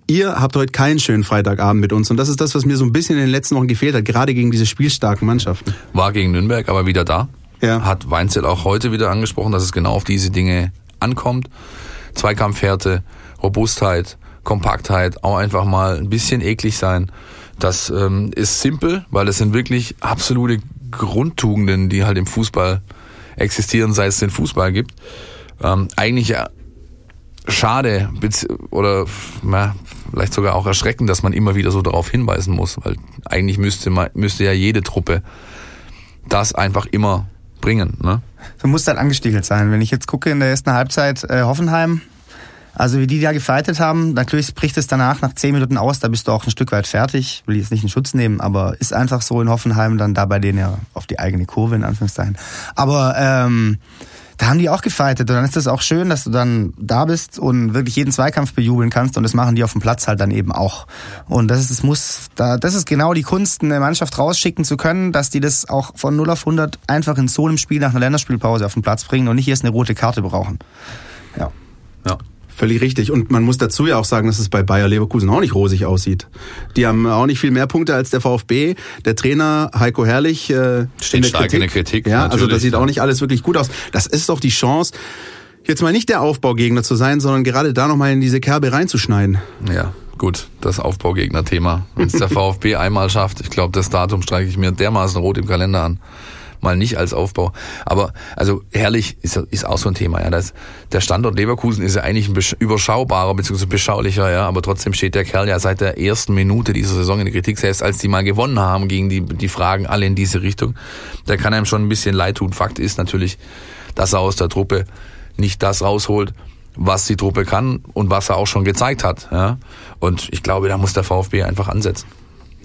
ihr habt heute keinen schönen Freitagabend mit uns. Und das ist das, was mir so ein bisschen in den letzten Wochen gefehlt hat, gerade gegen diese spielstarken Mannschaften.
War gegen Nürnberg aber wieder da ja. hat Weinzel auch heute wieder angesprochen, dass es genau auf diese Dinge ankommt. Zweikampfhärte, Robustheit, Kompaktheit, auch einfach mal ein bisschen eklig sein. Das ähm, ist simpel, weil es sind wirklich absolute Grundtugenden, die halt im Fußball existieren, seit es den Fußball gibt. Ähm, eigentlich ja schade oder na, vielleicht sogar auch erschreckend, dass man immer wieder so darauf hinweisen muss, weil eigentlich müsste man, müsste ja jede Truppe das einfach immer bringen. Ne?
Du musst halt angestiegelt sein. Wenn ich jetzt gucke in der ersten Halbzeit äh, Hoffenheim, also wie die da gefeitet haben, natürlich bricht es danach nach zehn Minuten aus, da bist du auch ein Stück weit fertig. Will jetzt nicht in Schutz nehmen, aber ist einfach so in Hoffenheim dann da bei denen ja auf die eigene Kurve in Anführungszeichen. Aber ähm, da haben die auch gefeitet. Und dann ist das auch schön, dass du dann da bist und wirklich jeden Zweikampf bejubeln kannst. Und das machen die auf dem Platz halt dann eben auch. Und das ist, das muss, da, das ist genau die Kunst, eine Mannschaft rausschicken zu können, dass die das auch von 0 auf 100 einfach in so einem Spiel nach einer Länderspielpause auf den Platz bringen und nicht erst eine rote Karte brauchen.
Ja. Ja. Völlig richtig. Und man muss dazu ja auch sagen, dass es bei Bayer Leverkusen auch nicht rosig aussieht. Die haben auch nicht viel mehr Punkte als der VfB. Der Trainer Heiko Herrlich
äh, steht in stark Kritik. in der Kritik.
Ja, also das sieht auch nicht alles wirklich gut aus. Das ist doch die Chance jetzt mal nicht der Aufbaugegner zu sein, sondern gerade da nochmal in diese Kerbe reinzuschneiden.
Ja, gut, das Aufbaugegner-Thema. Wenn es der VfB einmal schafft, ich glaube, das Datum streiche ich mir dermaßen rot im Kalender an mal nicht als Aufbau. Aber also herrlich ist, ist auch so ein Thema. Ja, das, der Standort Leverkusen ist ja eigentlich ein überschaubarer bzw. beschaulicher, ja, aber trotzdem steht der Kerl ja seit der ersten Minute dieser Saison in der Kritik, selbst als die mal gewonnen haben, gegen die die Fragen alle in diese Richtung. Da kann einem schon ein bisschen leid tun. Fakt ist natürlich, dass er aus der Truppe nicht das rausholt, was die Truppe kann und was er auch schon gezeigt hat. Ja? Und ich glaube, da muss der VfB einfach ansetzen.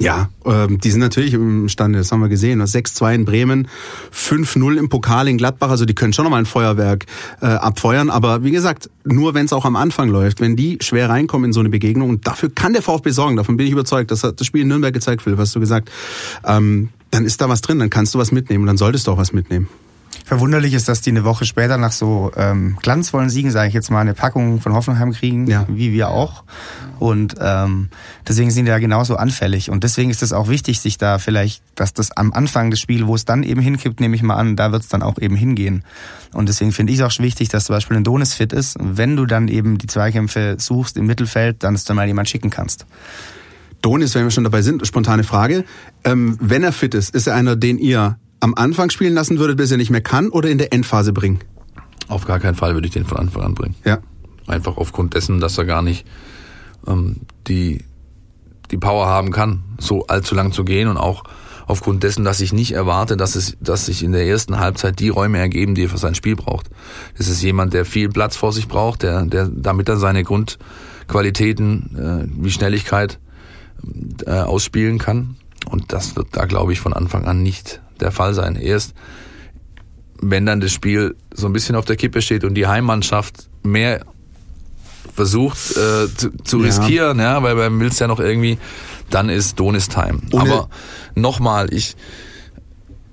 Ja, ähm, die sind natürlich imstande, das haben wir gesehen. 6-2 in Bremen, 5-0 im Pokal in Gladbach, also die können schon nochmal ein Feuerwerk äh, abfeuern. Aber wie gesagt, nur wenn es auch am Anfang läuft, wenn die schwer reinkommen in so eine Begegnung, und dafür kann der VfB sorgen, davon bin ich überzeugt, das hat das Spiel in Nürnberg gezeigt, Philipp, hast du gesagt, ähm, dann ist da was drin, dann kannst du was mitnehmen. Dann solltest du auch was mitnehmen.
Verwunderlich ist, dass die eine Woche später nach so ähm, glanzvollen Siegen, sage ich jetzt mal, eine Packung von Hoffenheim kriegen, ja. wie wir auch. Und ähm, deswegen sind die da genauso anfällig. Und deswegen ist es auch wichtig, sich da vielleicht, dass das am Anfang des Spiels, wo es dann eben hinkippt, nehme ich mal an, da wird es dann auch eben hingehen. Und deswegen finde ich es auch wichtig, dass zum Beispiel ein Donis fit ist. wenn du dann eben die Zweikämpfe suchst im Mittelfeld, dann ist dann mal jemand schicken kannst.
Donis, wenn wir schon dabei sind, spontane Frage. Ähm, wenn er fit ist, ist er einer, den ihr am Anfang spielen lassen würdet, bis er nicht mehr kann, oder in der Endphase bringen?
Auf gar keinen Fall würde ich den von Anfang an bringen.
Ja.
Einfach aufgrund dessen, dass er gar nicht ähm, die, die Power haben kann, so allzu lang zu gehen und auch aufgrund dessen, dass ich nicht erwarte, dass es, dass sich in der ersten Halbzeit die Räume ergeben, die er für sein Spiel braucht. Es ist jemand, der viel Platz vor sich braucht, der, der, damit er seine Grundqualitäten äh, wie Schnelligkeit äh, ausspielen kann. Und das wird da, glaube ich, von Anfang an nicht der Fall sein. Erst wenn dann das Spiel so ein bisschen auf der Kippe steht und die Heimmannschaft mehr versucht äh, zu, zu ja. riskieren, ja, weil beim willst ja noch irgendwie, dann ist Donis Time. Ohne Aber nochmal, ich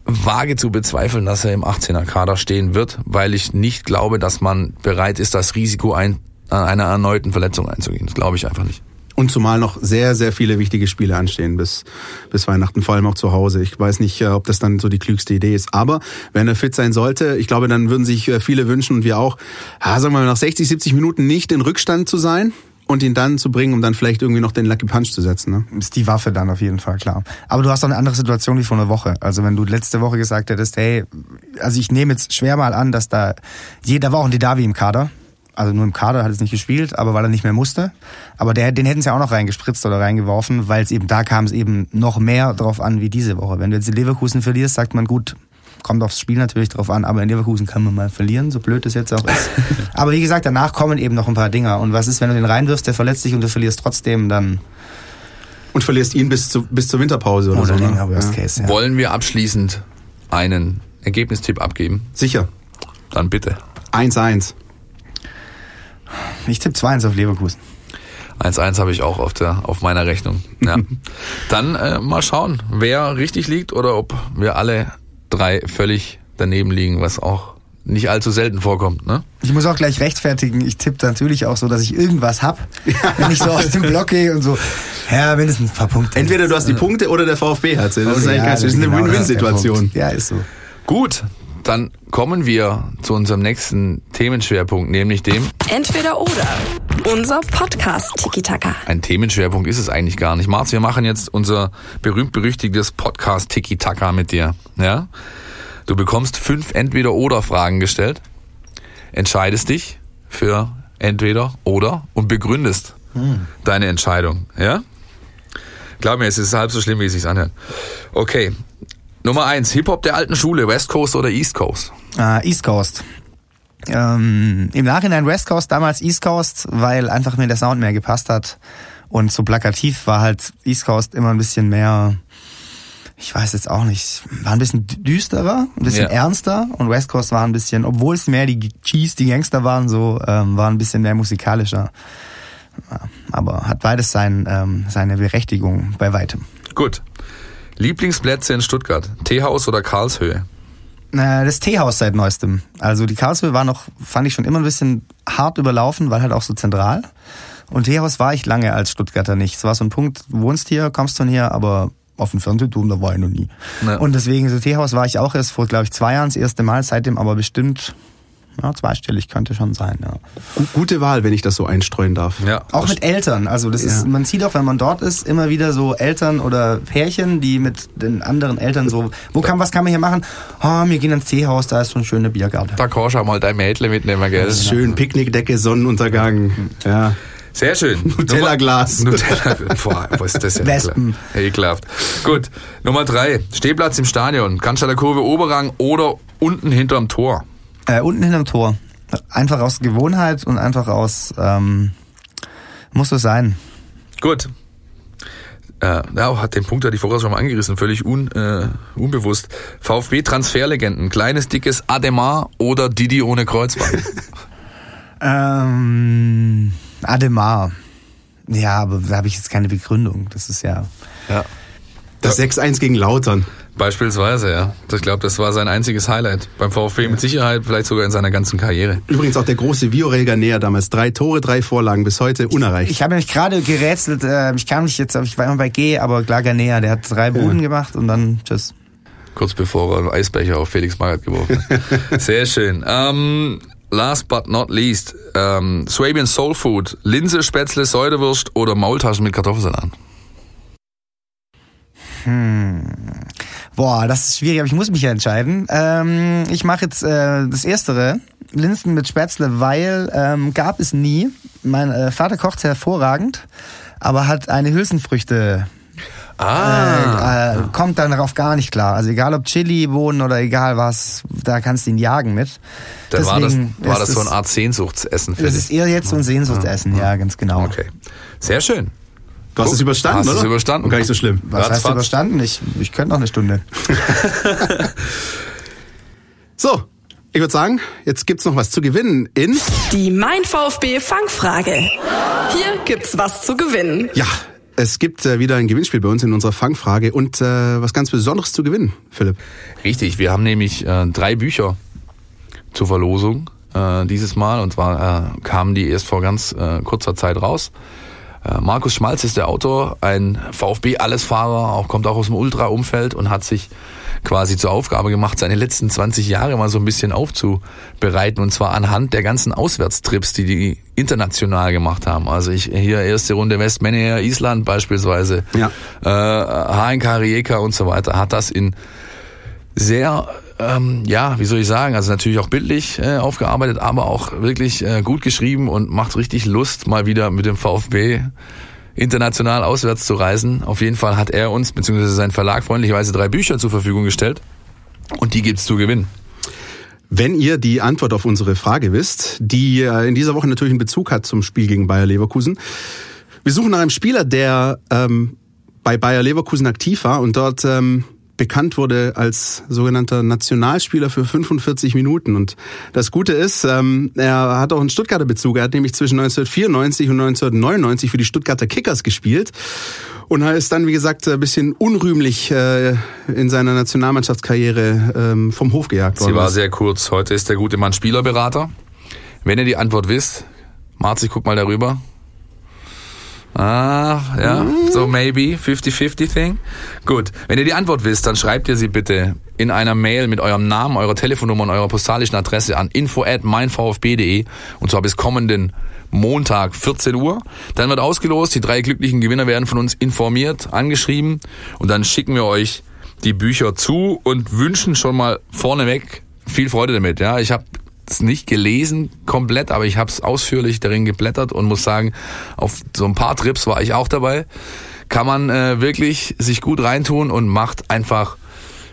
wage zu bezweifeln, dass er im 18er Kader stehen wird, weil ich nicht glaube, dass man bereit ist, das Risiko ein, einer erneuten Verletzung einzugehen. Das glaube ich einfach nicht.
Und zumal noch sehr, sehr viele wichtige Spiele anstehen bis, bis Weihnachten, vor allem auch zu Hause. Ich weiß nicht, äh, ob das dann so die klügste Idee ist. Aber wenn er fit sein sollte, ich glaube, dann würden sich äh, viele wünschen und wir auch, ja, sagen wir mal, nach 60, 70 Minuten nicht in Rückstand zu sein und ihn dann zu bringen, um dann vielleicht irgendwie noch den Lucky Punch zu setzen. Ne?
Ist die Waffe dann auf jeden Fall, klar. Aber du hast auch eine andere Situation wie vor einer Woche. Also wenn du letzte Woche gesagt hättest, hey, also ich nehme jetzt schwer mal an, dass da jeder war auch ein Didavi im Kader also nur im Kader hat es nicht gespielt, aber weil er nicht mehr musste. Aber der, den hätten sie auch noch reingespritzt oder reingeworfen, weil es eben, da kam es eben noch mehr drauf an wie diese Woche. Wenn du jetzt in Leverkusen verlierst, sagt man gut, kommt aufs Spiel natürlich drauf an, aber in Leverkusen kann man mal verlieren, so blöd es jetzt auch ist. aber wie gesagt, danach kommen eben noch ein paar Dinger. Und was ist, wenn du den reinwirfst, der verletzt sich und du verlierst trotzdem, dann...
Und verlierst ihn bis, zu, bis zur Winterpause oder, oder so. Ne? Länger,
Worst ja. Case, ja. Wollen wir abschließend einen Ergebnistipp abgeben?
Sicher.
Dann bitte.
1-1.
Ich tippe 2-1 auf Leverkusen.
1-1 habe ich auch auf, der, auf meiner Rechnung. Ja. Dann äh, mal schauen, wer richtig liegt oder ob wir alle drei völlig daneben liegen, was auch nicht allzu selten vorkommt. Ne?
Ich muss auch gleich rechtfertigen, ich tippe natürlich auch so, dass ich irgendwas hab, wenn ich so aus dem Block gehe und so, ja, mindestens ein paar Punkte.
Entweder du hast die Punkte oder der VfB hat sie. Das, ist, ja, das ist eine genau Win-Win-Situation.
Ja, ist so.
Gut, dann kommen wir zu unserem nächsten Themenschwerpunkt, nämlich dem
Entweder oder. Unser Podcast Tiki Taka.
Ein Themenschwerpunkt ist es eigentlich gar nicht. Marz, wir machen jetzt unser berühmt-berüchtigtes Podcast Tiki Taka mit dir. Ja? Du bekommst fünf Entweder-Oder-Fragen gestellt, entscheidest dich für entweder oder und begründest hm. deine Entscheidung. Ja? Glaub mir, es ist halb so schlimm, wie es sich anhört. Okay, Nummer eins, Hip-Hop der alten Schule, West Coast oder East Coast?
Uh, East Coast. Ähm, Im Nachhinein West Coast, damals East Coast, weil einfach mir der Sound mehr gepasst hat. Und so plakativ war halt East Coast immer ein bisschen mehr, ich weiß jetzt auch nicht, war ein bisschen düsterer, ein bisschen ja. ernster. Und West Coast war ein bisschen, obwohl es mehr die Cheese, die Gangster waren, so, ähm, war ein bisschen mehr musikalischer. Aber hat beides sein, ähm, seine Berechtigung bei weitem.
Gut. Lieblingsplätze in Stuttgart? Teehaus oder Karlshöhe?
Das Teehaus seit neuestem. Also die Karlshöhe war noch, fand ich schon immer ein bisschen hart überlaufen, weil halt auch so zentral. Und Teehaus war ich lange als Stuttgarter nicht. Es war so ein Punkt, wohnst hier, kommst von hier, aber auf dem Fernsehturm, da war ich noch nie. Ja. Und deswegen, so Teehaus war ich auch erst vor, glaube ich, zwei Jahren das erste Mal, seitdem aber bestimmt Ja, zweistellig könnte schon sein, ja.
Gute Wahl, wenn ich das so einstreuen darf.
Ja. Auch mit Eltern. Also das ja. ist, man sieht auch, wenn man dort ist, immer wieder so Eltern oder Pärchen, die mit den anderen Eltern so, wo kann, was kann man hier machen? Oh, wir gehen ins Teehaus, da ist so ein schöner Biergarten.
Da kannst du mal dein Mädchen mitnehmen, gell?
Schön, Picknickdecke, Sonnenuntergang. Ja.
Sehr schön.
Nutella-Glas.
Nutella, boah, was ist das denn?
Wespen.
Ekelhaft. Gut, Nummer drei. Stehplatz im Stadion. Cannstatter Kurve Oberrang oder unten hinterm Tor?
Äh, unten hinterm Tor. Einfach aus Gewohnheit und einfach aus, ähm, muss so sein.
Gut. Äh, ja, hat den Punkt ja die vorher schon mal angerissen, völlig un, äh, unbewusst. VfB-Transferlegenden, kleines, dickes Ademar oder Didi ohne Kreuzband?
ähm, Ademar. Ja, aber da habe ich jetzt keine Begründung. Das ist ja.
Ja.
Das 6-1 gegen Lautern.
Beispielsweise, ja. Ich glaube, das war sein einziges Highlight beim VfB mit Sicherheit, vielleicht sogar in seiner ganzen Karriere.
Übrigens auch der große Viorel näher damals. Drei Tore, drei Vorlagen, bis heute unerreicht.
Ich habe nämlich gerade gerätselt, äh, ich kam nicht jetzt, ich war immer bei G, aber klar Ganea, der hat drei Buden ja. gemacht und dann tschüss.
Kurz bevor er einen Eisbecher auf Felix Magath geworfen hat. Sehr schön. Ähm, last but not least, ähm, Swabian Soul Food, Linse, Spätzle, Säudewurst oder Maultaschen mit Kartoffelsalat?
Hm. Boah, das ist schwierig, aber ich muss mich ja entscheiden. Ähm, ich mache jetzt äh, das Erstere, Linsen mit Spätzle, weil ähm, gab es nie. Mein äh, Vater kocht hervorragend, aber hat eine Hülsenfrüchte
Ah.
Äh, äh, kommt dann darauf gar nicht klar. Also egal ob Chili, Bohnen oder egal was, da kannst du ihn jagen mit.
Dann war das, war das so eine Art Sehnsuchtsessen
für Das dich. ist eher jetzt so ein Sehnsuchtsessen, ja, ja ganz genau.
Okay. Sehr schön.
Du hast es überstanden,
hast
oder?
es überstanden.
Und gar nicht so schlimm.
Was Ratzfatz. heißt überstanden? Ich, ich könnte noch eine Stunde.
so, ich würde sagen, jetzt gibt's noch was zu gewinnen in
die Mein VfB Fangfrage. Hier gibt's was zu gewinnen.
Ja, es gibt äh, wieder ein Gewinnspiel bei uns in unserer Fangfrage und äh, was ganz Besonderes zu gewinnen, Philipp.
Richtig, wir haben nämlich äh, drei Bücher zur Verlosung äh, dieses Mal und zwar äh, kamen die erst vor ganz äh, kurzer Zeit raus. Äh, Markus Schmalz ist der Autor, ein VfB-Allesfahrer, auch kommt auch aus dem Ultra-Umfeld und hat sich quasi zur Aufgabe gemacht, seine letzten 20 Jahre mal so ein bisschen aufzubereiten und zwar anhand der ganzen Auswärtstrips, die die international gemacht haben. Also ich hier erste Runde Westmänner, Island beispielsweise,
ja.
äh, HNK Rijeka und so weiter, hat das in sehr ähm, ja, wie soll ich sagen, also natürlich auch bildlich äh, aufgearbeitet, aber auch wirklich äh, gut geschrieben und macht richtig Lust, mal wieder mit dem VfB international auswärts zu reisen. Auf jeden Fall hat er uns, beziehungsweise sein Verlag freundlicherweise drei Bücher zur Verfügung gestellt und die gibt's zu gewinnen.
Wenn ihr die Antwort auf unsere Frage wisst, die äh, in dieser Woche natürlich einen Bezug hat zum Spiel gegen Bayer Leverkusen. Wir suchen nach einem Spieler, der ähm, bei Bayer Leverkusen aktiv war und dort ähm, bekannt wurde als sogenannter Nationalspieler für 45 Minuten. Und das Gute ist, ähm, er hat auch einen Stuttgarter Bezug. Er hat nämlich zwischen 1994 und 1999 für die Stuttgarter Kickers gespielt. Und er ist dann, wie gesagt, ein bisschen unrühmlich äh, in seiner Nationalmannschaftskarriere ähm, vom Hof gejagt worden.
Sie war sehr kurz. Heute ist der gute Mann Spielerberater. Wenn ihr die Antwort wisst, Marzi, guck mal darüber. Ah, ja, so maybe, 50-50 Thing. Gut, wenn ihr die Antwort wisst, dann schreibt ihr sie bitte in einer Mail mit eurem Namen, eurer Telefonnummer und eurer postalischen Adresse an info at meinvfb.de und zwar bis kommenden Montag 14 Uhr. Dann wird ausgelost, die drei glücklichen Gewinner werden von uns informiert, angeschrieben und dann schicken wir euch die Bücher zu und wünschen schon mal vorneweg viel Freude damit. Ja, ich habe es nicht gelesen komplett, aber ich habe es ausführlich darin geblättert und muss sagen, auf so ein paar Trips war ich auch dabei. Kann man äh, wirklich sich gut reintun und macht einfach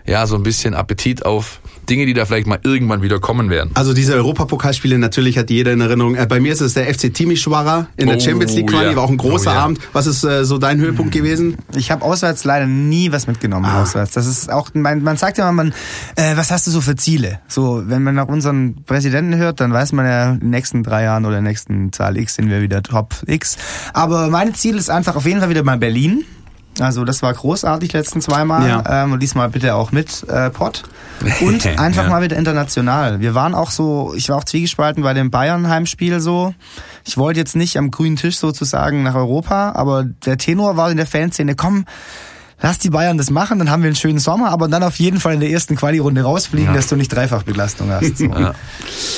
ja so ein bisschen Appetit auf Dinge, die da vielleicht mal irgendwann wieder kommen werden.
Also diese Europapokalspiele, natürlich hat jeder in Erinnerung. Äh, bei mir ist es der FC Timișoara in der oh, Champions League Quali, ja. war auch ein großer oh, ja. Abend. Was ist äh, so dein Höhepunkt gewesen?
Ich habe auswärts leider nie was mitgenommen. Ah. Auswärts. Das ist auch, man, man sagt ja immer, man, äh, was hast du so für Ziele? So, wenn man nach unseren Präsidenten hört, dann weiß man ja, in den nächsten drei Jahren oder in der nächsten Zahl X sind wir wieder Top X. Aber mein Ziel ist einfach auf jeden Fall wieder mal Berlin. Also das war großartig letzten zweimal ja. ähm, und diesmal bitte auch mit äh, Pott und einfach ja. mal wieder international. Wir waren auch so, ich war auch zwiegespalten bei dem Bayern Heimspiel so. Ich wollte jetzt nicht am grünen Tisch sozusagen nach Europa, aber der Tenor war in der Fanszene, komm, lass die Bayern das machen, dann haben wir einen schönen Sommer, aber dann auf jeden Fall in der ersten Quali-Runde rausfliegen, ja. dass du nicht Dreifachbelastung hast. So. Ja.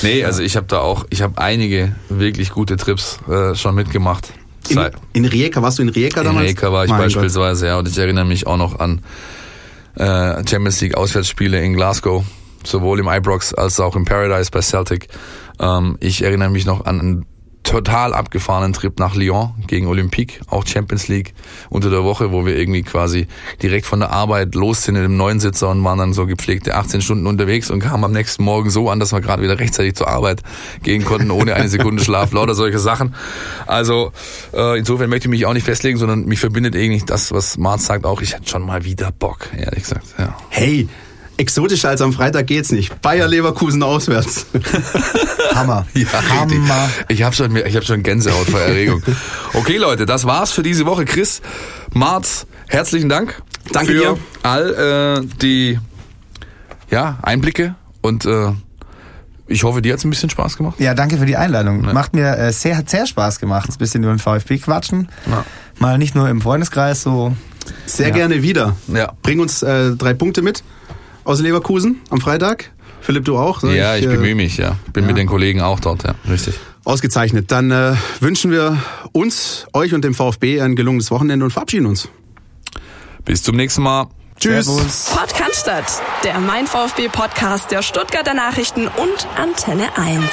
Nee, also ich habe da auch, ich habe einige wirklich gute Trips äh, schon mitgemacht.
In, in Rijeka, warst du in Rijeka damals?
In Rijeka war ich mein beispielsweise, Gott. ja, und ich erinnere mich auch noch an äh, Champions League Auswärtsspiele in Glasgow, sowohl im Ibrox als auch im Paradise bei Celtic. Ähm, ich erinnere mich noch an einen total abgefahrenen Trip nach Lyon gegen Olympique, auch Champions League unter der Woche, wo wir irgendwie quasi direkt von der Arbeit los sind in dem neuen Sitzer und waren dann so gepflegte 18 Stunden unterwegs und kamen am nächsten Morgen so an, dass wir gerade wieder rechtzeitig zur Arbeit gehen konnten, ohne eine Sekunde Schlaf, lauter solche Sachen. Also äh, insofern möchte ich mich auch nicht festlegen, sondern mich verbindet irgendwie das, was Marz sagt, auch ich hätte schon mal wieder Bock, ehrlich gesagt. Ja.
Hey, exotischer als am Freitag geht's nicht. Bayer Leverkusen auswärts.
Hammer.
Ja, Hammer. Ich habe schon, ich hab schon Gänsehaut vor Erregung. Okay, Leute, das war's für diese Woche. Chris, Marz, herzlichen Dank.
Danke
für
dir.
all äh, die ja, Einblicke und äh, ich hoffe, dir hat's ein bisschen Spaß gemacht.
Ja, danke für die Einladung. Ja. Macht mir äh, sehr, hat sehr Spaß gemacht, ein bisschen über den VfB quatschen. Ja. Mal nicht nur im Freundeskreis so.
Sehr ja. gerne wieder. Ja. Bring uns äh, drei Punkte mit aus Leverkusen am Freitag. Philipp, du auch?
Ja, ich, ich bemühe mich, ja. Bin ja. mit den Kollegen auch dort, ja. Richtig.
Ausgezeichnet. Dann äh, wünschen wir uns, euch und dem VfB ein gelungenes Wochenende und verabschieden uns.
Bis zum nächsten Mal.
Tschüss. Servus.
Podcast, der Mein VfB Podcast der Stuttgarter Nachrichten und Antenne 1.